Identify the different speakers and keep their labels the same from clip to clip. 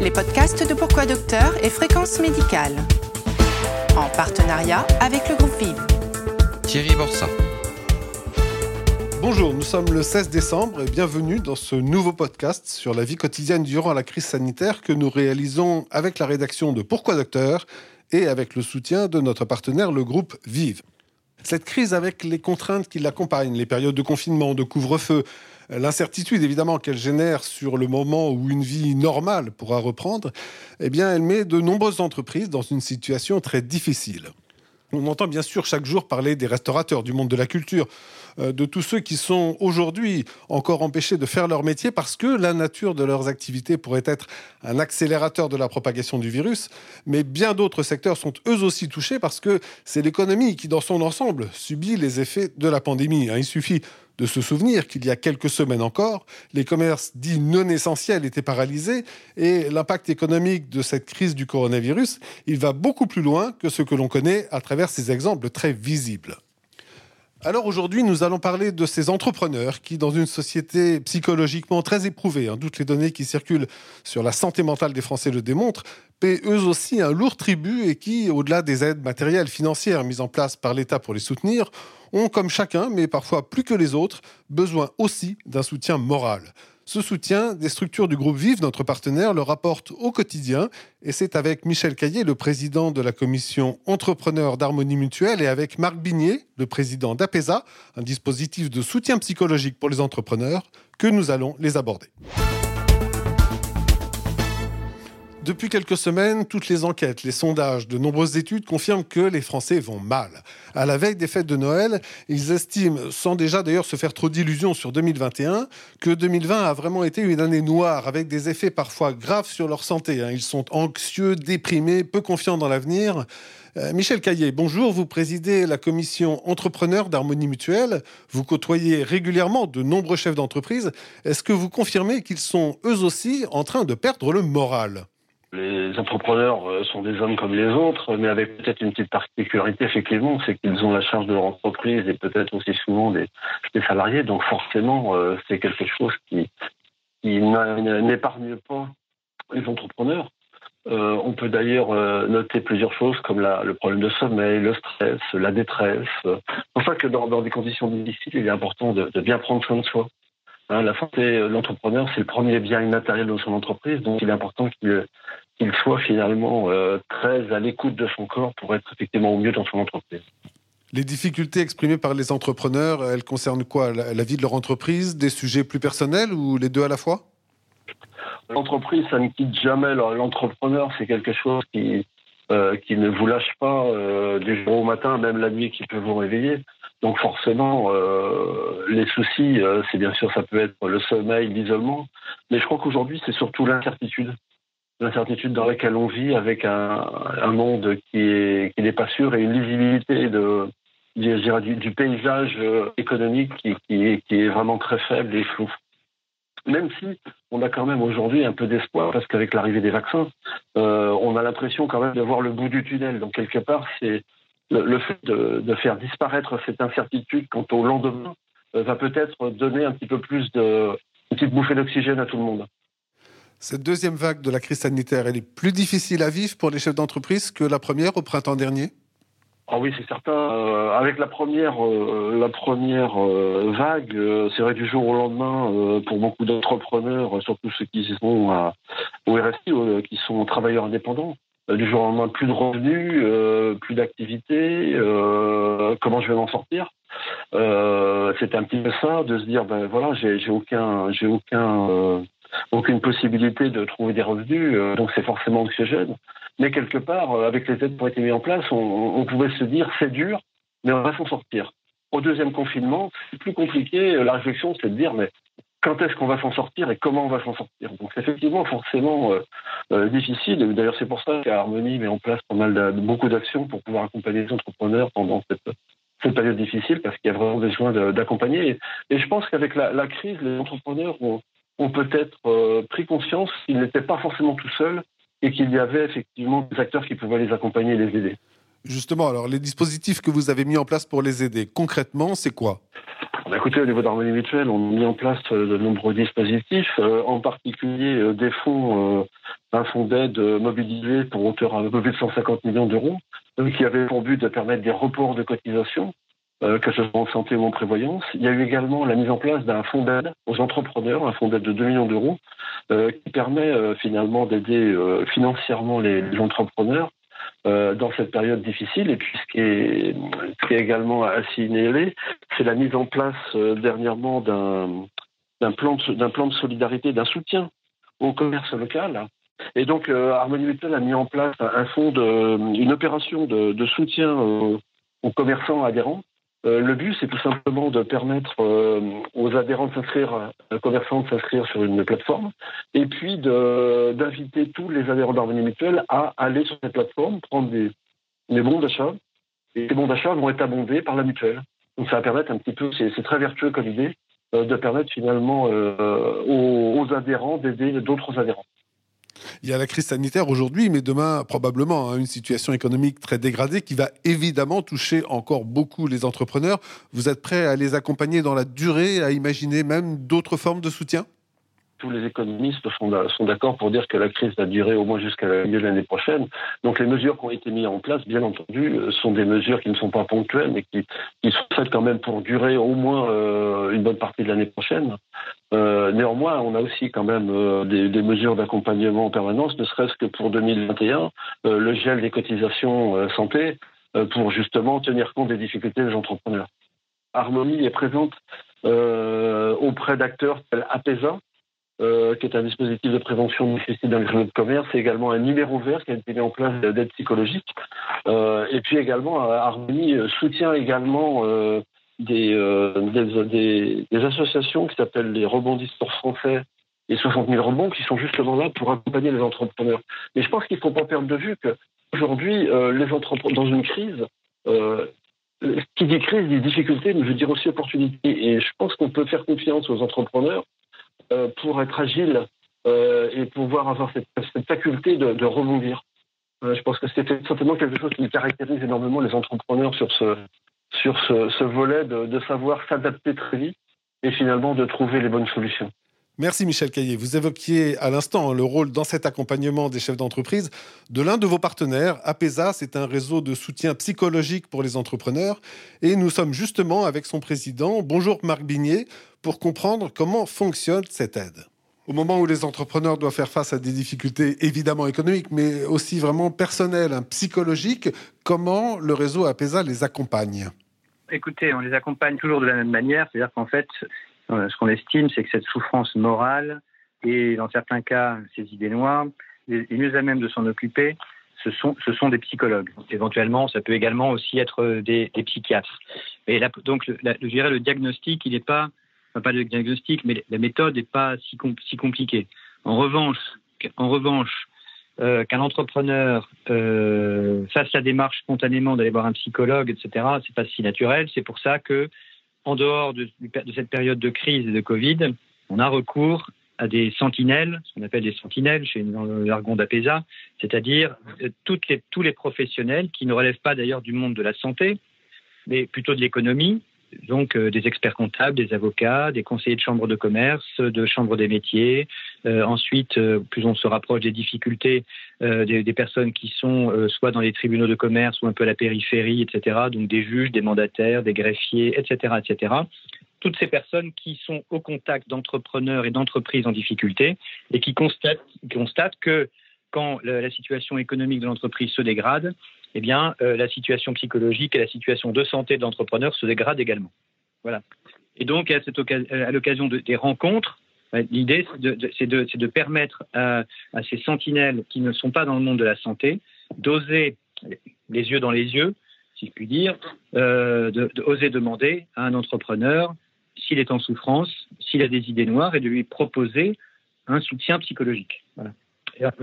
Speaker 1: les podcasts de Pourquoi Docteur et Fréquence Médicale. En partenariat avec le groupe Vive.
Speaker 2: Thierry Borsa.
Speaker 3: Bonjour, nous sommes le 16 décembre et bienvenue dans ce nouveau podcast sur la vie quotidienne durant la crise sanitaire que nous réalisons avec la rédaction de Pourquoi Docteur et avec le soutien de notre partenaire, le groupe Vive. Cette crise avec les contraintes qui l'accompagnent, les périodes de confinement, de couvre-feu, l'incertitude évidemment qu'elle génère sur le moment où une vie normale pourra reprendre, eh bien elle met de nombreuses entreprises dans une situation très difficile. On entend bien sûr chaque jour parler des restaurateurs, du monde de la culture, euh, de tous ceux qui sont aujourd'hui encore empêchés de faire leur métier parce que la nature de leurs activités pourrait être un accélérateur de la propagation du virus. Mais bien d'autres secteurs sont eux aussi touchés parce que c'est l'économie qui, dans son ensemble, subit les effets de la pandémie. Hein. Il suffit de se souvenir qu'il y a quelques semaines encore, les commerces dits non essentiels étaient paralysés et l'impact économique de cette crise du coronavirus, il va beaucoup plus loin que ce que l'on connaît à travers ces exemples très visibles. Alors aujourd'hui, nous allons parler de ces entrepreneurs qui, dans une société psychologiquement très éprouvée, hein, toutes les données qui circulent sur la santé mentale des Français le démontrent, paient eux aussi un lourd tribut et qui, au-delà des aides matérielles, financières mises en place par l'État pour les soutenir, ont, comme chacun, mais parfois plus que les autres, besoin aussi d'un soutien moral. Ce soutien, des structures du groupe Vive, notre partenaire, le rapporte au quotidien. Et c'est avec Michel Caillé, le président de la commission entrepreneur d'harmonie mutuelle, et avec Marc Bigné, le président d'APESA, un dispositif de soutien psychologique pour les entrepreneurs, que nous allons les aborder. Depuis quelques semaines, toutes les enquêtes, les sondages, de nombreuses études confirment que les Français vont mal. À la veille des fêtes de Noël, ils estiment, sans déjà d'ailleurs se faire trop d'illusions sur 2021, que 2020 a vraiment été une année noire, avec des effets parfois graves sur leur santé. Hein. Ils sont anxieux, déprimés, peu confiants dans l'avenir. Euh, Michel Caillé, bonjour. Vous présidez la commission entrepreneur d'Harmonie Mutuelle. Vous côtoyez régulièrement de nombreux chefs d'entreprise. Est-ce que vous confirmez qu'ils sont eux aussi en train de perdre le moral?
Speaker 4: Les entrepreneurs euh, sont des hommes comme les autres, mais avec peut-être une petite particularité, effectivement, c'est qu'ils ont la charge de leur entreprise et peut-être aussi souvent des, salariés. Donc forcément, euh, c'est quelque chose qui, n'épargne pas les entrepreneurs. Euh, on peut d'ailleurs noter plusieurs choses comme le problème de sommeil, le stress, la détresse. C'est pour ça que dans, des conditions difficiles, il est important de, de bien prendre soin de soi. Hein, la l'entrepreneur, c'est le premier bien immatériel de son entreprise, donc il est important qu'il soit finalement euh, très à l'écoute de son corps pour être effectivement au mieux dans son entreprise.
Speaker 3: Les difficultés exprimées par les entrepreneurs, elles concernent quoi? La, vie de leur entreprise, des sujets plus personnels ou les deux à la fois?
Speaker 4: L'entreprise, ça ne quitte jamais. L'entrepreneur, c'est quelque chose qui, euh, qui ne vous lâche pas euh, du jour au matin, même la nuit, qui peut vous réveiller. Donc forcément, euh, les soucis, euh, c'est bien sûr, ça peut être le sommeil, l'isolement, mais je crois qu'aujourd'hui, c'est surtout l'incertitude. L'incertitude dans laquelle on vit avec un, un monde qui n'est qui pas sûr et une lisibilité de, du, du, paysage euh, économique qui, qui, qui, est vraiment très faible et flou. Même si on a quand même aujourd'hui un peu d'espoir, parce qu'avec l'arrivée des vaccins, euh, on a l'impression quand même de voir le bout du tunnel. Donc quelque part, c'est le, fait de, faire disparaître cette incertitude quant au lendemain euh, va peut-être donner un petit peu plus de une petite bouffée d'oxygène à tout le monde.
Speaker 3: Cette deuxième vague de la crise sanitaire, elle est plus difficile à vivre pour les chefs d'entreprise que la première au printemps dernier?
Speaker 4: Ah oui, c'est certain. Euh, avec la première, euh, la première vague, c'est vrai du jour au lendemain, pour beaucoup d'entrepreneurs, surtout ceux qui sont au RSI, qui sont travailleurs indépendants, du jour au lendemain plus de revenus, euh, plus d'activité, euh, comment je vais m'en sortir C'était un petit peu ça, de se dire ben voilà, j'ai aucun, j'ai aucun, aucune possibilité de trouver des revenus, donc c'est forcément anxiogène. Mais quelque part, avec les aides qui ont été mises en place, on, on pouvait se dire c'est dur, mais on va s'en sortir. Au deuxième confinement, c'est plus compliqué. La réflexion, c'est de dire mais quand est-ce qu'on va s'en sortir et comment on va s'en sortir. Donc c'est effectivement forcément euh, euh, difficile. D'ailleurs, c'est pour ça qu'Harmonie met en place pas mal de, beaucoup d'actions pour pouvoir accompagner les entrepreneurs pendant cette, période difficile, parce qu'il y a vraiment besoin d'accompagner. Et, je pense qu'avec la, crise, les entrepreneurs ont, peut-être euh, pris conscience qu'ils n'étaient pas forcément tout seuls et qu'il y avait effectivement des acteurs qui pouvaient les accompagner et les aider.
Speaker 3: Justement, alors les dispositifs que vous avez mis en place pour les aider, concrètement, c'est quoi?
Speaker 4: Bah, écoutez, au niveau d'Harmonie Mutuelle, on a mis en place euh, de nombreux dispositifs, euh, en particulier euh, des fonds un fonds d'aide mobilisé pour hauteur à un peu plus de 150 millions d'euros, qui avait pour but de permettre des reports de cotisations, que ce soit en santé ou en prévoyance. Il y a eu également la mise en place d'un fonds d'aide aux entrepreneurs, un fonds d'aide de 2 millions d'euros, qui permet finalement d'aider financièrement les, les entrepreneurs euh, dans cette période difficile. Et puis, ce qui est, ce également à signaler, c'est la mise en place euh, dernièrement d'un plan, de, solidarité, d'un soutien au commerce local. Et donc, euh, Harmonie a mis en place un fonds, une opération de, de soutien aux commerçants adhérents euh, le but, c'est tout simplement de permettre euh, aux adhérents de s'inscrire, aux commerçants de s'inscrire sur une plateforme, et puis d'inviter tous les adhérents d'Harmonie Mutuelle à aller sur cette plateforme, prendre des, bons d'achat, et ces bons d'achat vont être abondés par la mutuelle. Donc ça va permettre un petit peu, c'est très vertueux comme idée, euh, de permettre finalement aux adhérents d'aider d'autres adhérents.
Speaker 3: Il y a la crise sanitaire aujourd'hui, mais demain, probablement, hein, une situation économique très dégradée qui va évidemment toucher encore beaucoup les entrepreneurs. Vous êtes prêt à les accompagner dans la durée, à imaginer même d'autres formes de soutien?
Speaker 4: Tous les économistes sont d'accord pour dire que la crise va durer au moins jusqu'à la milieu de l'année prochaine. Donc les mesures qui ont été mises en place, bien entendu, euh, sont des mesures qui ne sont pas ponctuelles, mais qui, sont faites quand même pour durer au moins euh, une bonne partie de l'année prochaine. Euh, néanmoins, on a aussi quand même des, mesures d'accompagnement en permanence, ne serait-ce que pour 2021, le gel des cotisations santé, pour justement tenir compte des difficultés des entrepreneurs. Harmonie est présente auprès d'acteurs tels APESA, euh, qui est un dispositif de prévention du suicide dans les réseaux de commerce, et également un numéro vert qui a été mis en place d'aide psychologique. Euh, et puis également, euh, Harmonie soutient également des, associations qui s'appellent les rebondisseurs français et 60 000 rebonds, qui sont justement là pour accompagner les entrepreneurs. Mais je pense qu'il ne faut pas perdre de vue qu'aujourd'hui, les entrepreneurs, dans une crise, qui dit crise dit difficulté, mais je veux dire aussi opportunité. Et je pense qu'on peut faire confiance aux entrepreneurs pour être agile euh, et pouvoir avoir cette, faculté de, rebondir. Euh, je pense que c'est certainement quelque chose qui caractérise énormément les entrepreneurs sur ce, sur ce, volet de, de savoir s'adapter très vite et finalement de trouver les bonnes solutions.
Speaker 3: Merci Michel Caillé. Vous évoquiez à l'instant le rôle dans cet accompagnement des chefs d'entreprise de l'un de vos partenaires. APESA, c'est un réseau de soutien psychologique pour les entrepreneurs. Et nous sommes justement avec son président. Bonjour Marc Bignet pour comprendre comment fonctionne cette aide. Au moment où les entrepreneurs doivent faire face à des difficultés évidemment économiques, mais aussi vraiment personnelles, hein, psychologiques, comment le réseau APESA les accompagne?
Speaker 2: Écoutez, on les accompagne toujours de la même manière, c'est-à-dire qu'en fait, euh, ce qu'on estime, c'est que cette souffrance morale et dans certains cas ces idées noires, les mieux à même de s'en occuper, ce sont, ce sont des psychologues. éventuellement, ça peut également aussi être des, psychiatres. Et donc, je dirais le diagnostic, il n'est pas pas de diagnostic, mais la méthode n'est pas si, compliquée. En revanche, en revanche euh, qu'un entrepreneur euh, fasse la démarche spontanément d'aller voir un psychologue, etc., c'est pas si naturel. C'est pour ça que, en dehors de, cette période de crise et de Covid, on a recours à des sentinelles, ce qu'on appelle des sentinelles chez dans le jargon d'APESA, c'est-à-dire euh, tous les professionnels qui ne relèvent pas d'ailleurs du monde de la santé, mais plutôt de l'économie, donc euh, des experts comptables, des avocats, des conseillers de chambre de commerce, de chambre des métiers. Euh, ensuite, euh, plus on se rapproche des difficultés, des, personnes qui sont soit dans les tribunaux de commerce ou un peu à la périphérie, etc. Donc des juges, des mandataires, des greffiers, etc., etc. Toutes ces personnes qui sont au contact d'entrepreneurs et d'entreprises en difficulté et qui constatent que quand la situation économique de l'entreprise se dégrade, eh bien, euh, la situation psychologique et la situation de santé de l'entrepreneur se dégradent également. Voilà. Et donc, à, l'occasion des rencontres, euh, l'idée, c'est de, permettre à, ces sentinelles qui ne sont pas dans le monde de la santé d'oser, les yeux dans les yeux, si je puis dire, euh, d'oser demander à un entrepreneur s'il est en souffrance, s'il a des idées noires, et de lui proposer un soutien psychologique.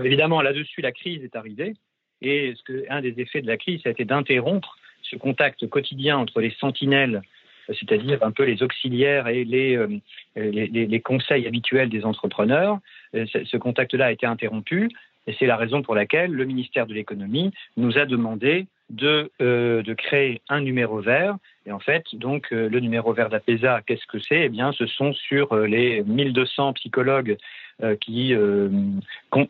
Speaker 2: évidemment, là-dessus, la crise est arrivée. Et un des effets de la crise, ça a été d'interrompre ce contact quotidien entre les sentinelles, c'est-à-dire un peu les auxiliaires et les, euh, les, les, conseils habituels des entrepreneurs. Euh, ce contact-là a été interrompu et c'est la raison pour laquelle le ministère de l'économie nous a demandé de, euh, de créer un numéro vert Et en fait, donc, le numéro vert d'APESA, qu'est-ce que c'est? Eh bien, ce sont sur les 1200 psychologues qui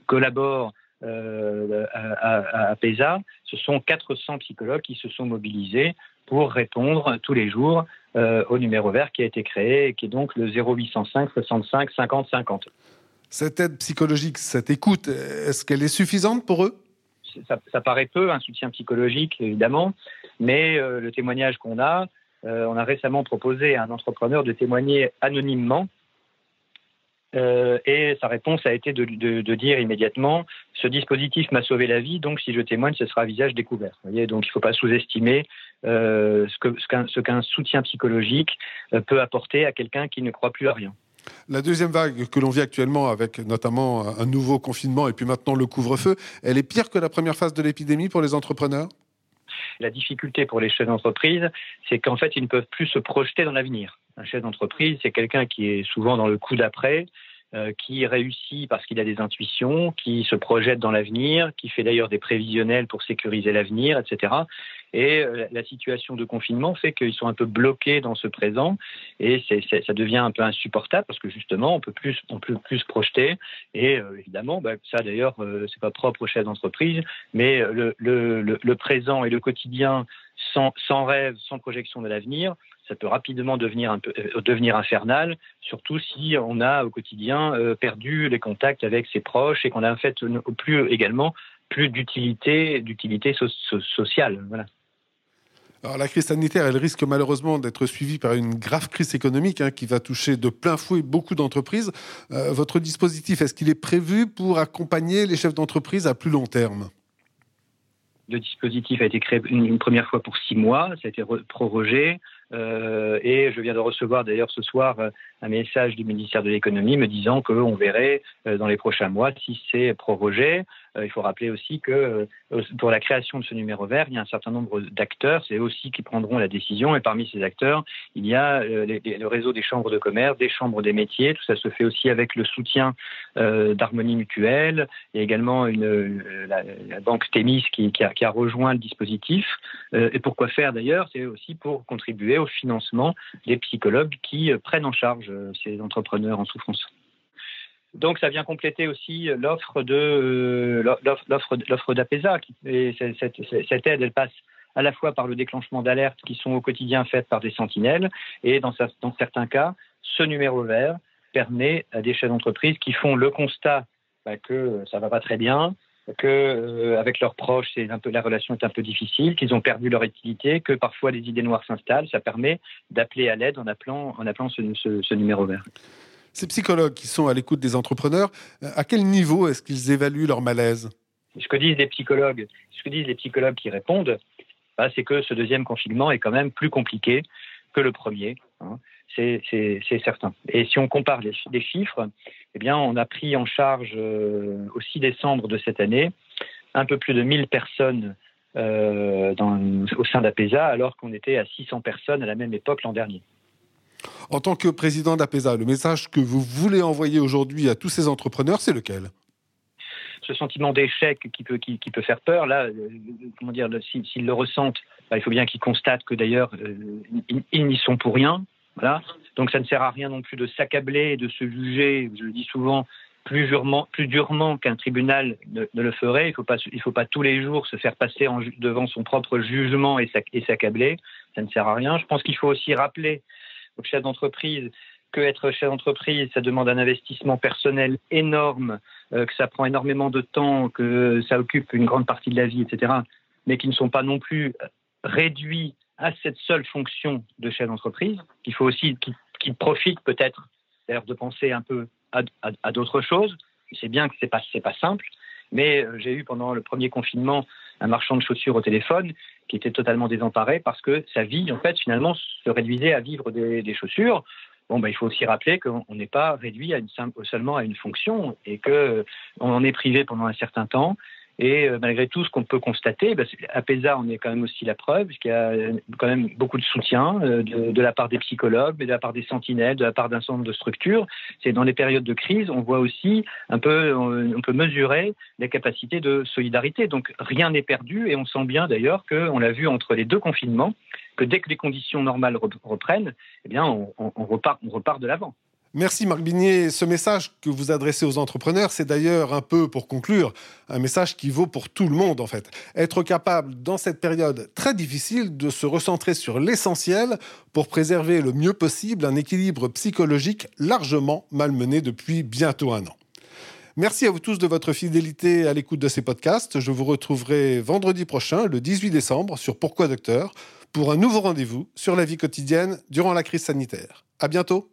Speaker 2: collaborent à, APESA, ce sont 400 psychologues qui se sont mobilisés pour répondre tous les jours au numéro vert qui a été créé, qui est donc le 0805 65 50 50.
Speaker 3: Cette aide psychologique, cette écoute, est-ce qu'elle est suffisante pour eux?
Speaker 2: Ça, paraît peu, un soutien psychologique évidemment, mais euh, le témoignage qu'on a, euh, on a récemment proposé à un entrepreneur de témoigner anonymement. Euh, et sa réponse a été de, dire immédiatement ce dispositif m'a sauvé la vie, donc si je témoigne, ce sera visage découvert. donc il ne faut pas sous-estimer ce qu'un soutien psychologique peut apporter à quelqu'un qui ne croit plus à rien.
Speaker 3: La deuxième vague que l'on vit actuellement, avec notamment un nouveau confinement et puis maintenant le couvre-feu, elle est pire que la première phase de l'épidémie pour les entrepreneurs?
Speaker 2: La difficulté pour les chefs d'entreprise, c'est qu'en fait, ils ne peuvent plus se projeter dans l'avenir. Un chef d'entreprise, c'est quelqu'un qui est souvent dans le coup d'après, euh, qui réussit parce qu'il a des intuitions, qui se projette dans l'avenir, qui fait d'ailleurs des prévisionnels pour sécuriser l'avenir, etc. Et euh, la situation de confinement fait qu'ils sont un peu bloqués dans ce présent et ça devient un peu insupportable parce que justement on peut plus on peut plus se projeter et euh, évidemment bah, ça d'ailleurs euh, c'est pas propre aux chefs d'entreprise mais le, présent et le quotidien sans, sans rêve, sans projection de l'avenir, ça peut rapidement devenir, un peu, devenir infernal, surtout si on a au quotidien perdu les contacts avec ses proches et qu'on a en fait plus également plus d'utilité d'utilité sociale. Voilà.
Speaker 3: La crise sanitaire, elle risque malheureusement d'être suivie par une grave crise économique hein, qui va toucher de plein fouet beaucoup d'entreprises. Euh, votre dispositif, est-ce qu'il est prévu pour accompagner les chefs d'entreprise à plus long terme?
Speaker 2: Le dispositif a été créé une, première fois pour six mois, ça a été prorogé. Euh, et je viens de recevoir d'ailleurs ce soir euh, un message du ministère de l'économie me disant qu'on verrait dans les prochains mois si c'est prorogé. Euh, il faut rappeler aussi que euh, pour la création de ce numéro vert, il y a un certain nombre d'acteurs, c'est aussi qui prendront la décision. Et parmi ces acteurs, il y a euh, le réseau des chambres de commerce, des chambres des métiers. Tout ça se fait aussi avec le soutien d'Harmonie Mutuelle. Il y a également la, banque Thémis qui, a, qui, a, rejoint le dispositif. et pourquoi faire d'ailleurs C'est aussi pour contribuer au financement des psychologues qui prennent en charge ces entrepreneurs en souffrance. Donc ça vient compléter aussi l'offre de euh, l'offre d'APESA. Et cette, aide, elle passe à la fois par le déclenchement d'alertes qui sont au quotidien faites par des sentinelles, et dans, certains cas, ce numéro vert permet à des chefs d'entreprise qui font le constat bah, que ça va pas très bien, que euh, avec leurs proches, c'est un peu la relation est un peu difficile, qu'ils ont perdu leur utilité, que parfois les idées noires s'installent. Ça permet d'appeler à l'aide en appelant en appelant ce numéro vert.
Speaker 3: Ces psychologues qui sont à l'écoute des entrepreneurs, euh, à quel niveau est-ce qu'ils évaluent leur malaise?
Speaker 2: Ce que disent les psychologues, ce que disent les psychologues qui répondent, bah, c'est que ce deuxième confinement est quand même plus compliqué que le premier. Hein. C'est certain. Et si on compare les, chiffres, eh bien, on a pris en charge euh, au 6 décembre de cette année un peu plus de 1000 personnes euh, au sein d'APESA, alors qu'on était à 600 personnes à la même époque l'an dernier.
Speaker 3: En tant que président d'APESA, le message que vous voulez envoyer aujourd'hui à tous ces entrepreneurs, c'est lequel?
Speaker 2: Ce sentiment d'échec qui peut, qui, peut faire peur, là, euh, comment dire, s'ils le ressentent, bah, il faut bien qu'ils constatent que d'ailleurs, euh, ils, n'y sont pour rien. Voilà. Donc ça ne sert à rien non plus de s'accabler, de se juger, je le dis souvent, plus durement, qu'un tribunal ne, le ferait. Il ne faut, pas, tous les jours se faire passer devant son propre jugement et s'accabler. Ça ne sert à rien. Je pense qu'il faut aussi rappeler chef d'entreprise que être chef d'entreprise, ça demande un investissement personnel énorme, euh, que ça prend énormément de temps, que ça occupe une grande partie de la vie, etc., mais qui ne sont pas non plus réduits à cette seule fonction de chef d'entreprise, qu'il faut aussi qu'ils profitent peut-être d'ailleurs de penser un peu à, d'autres choses. C'est bien que c'est pas pas simple, mais euh, j'ai eu pendant le premier confinement un marchand de chaussures au téléphone qui était totalement désemparé parce que sa vie, en fait, finalement, se réduisait à vivre des, chaussures. Bon, ben, il faut aussi rappeler qu'on n'est pas réduit seulement à une fonction et qu'on en est privé pendant un certain temps et euh, malgré tout, ce qu'on peut constater, bah, à PESA, on est quand même aussi la preuve, puisqu'il y a quand même beaucoup de soutien euh, de, la part des psychologues, de la part des sentinelles, de la part d'un certain nombre de structures. C'est dans les périodes de crise, on voit aussi un peu, on peut mesurer les capacités de solidarité. Donc rien n'est perdu, et on sent bien d'ailleurs qu'on l'a vu entre les deux confinements, que dès que les conditions normales reprennent, eh bien, on repart de l'avant.
Speaker 3: Merci Marc Bigné. Ce message que vous adressez aux entrepreneurs, c'est d'ailleurs un peu, pour conclure, un message qui vaut pour tout le monde en fait. Être capable, dans cette période très difficile, de se recentrer sur l'essentiel pour préserver le mieux possible un équilibre psychologique largement malmené depuis bientôt un an. Merci à vous tous de votre fidélité à l'écoute de ces podcasts. Je vous retrouverai vendredi prochain, le 18 décembre, sur Pourquoi Docteur, pour un nouveau rendez-vous sur la vie quotidienne durant la crise sanitaire. À bientôt!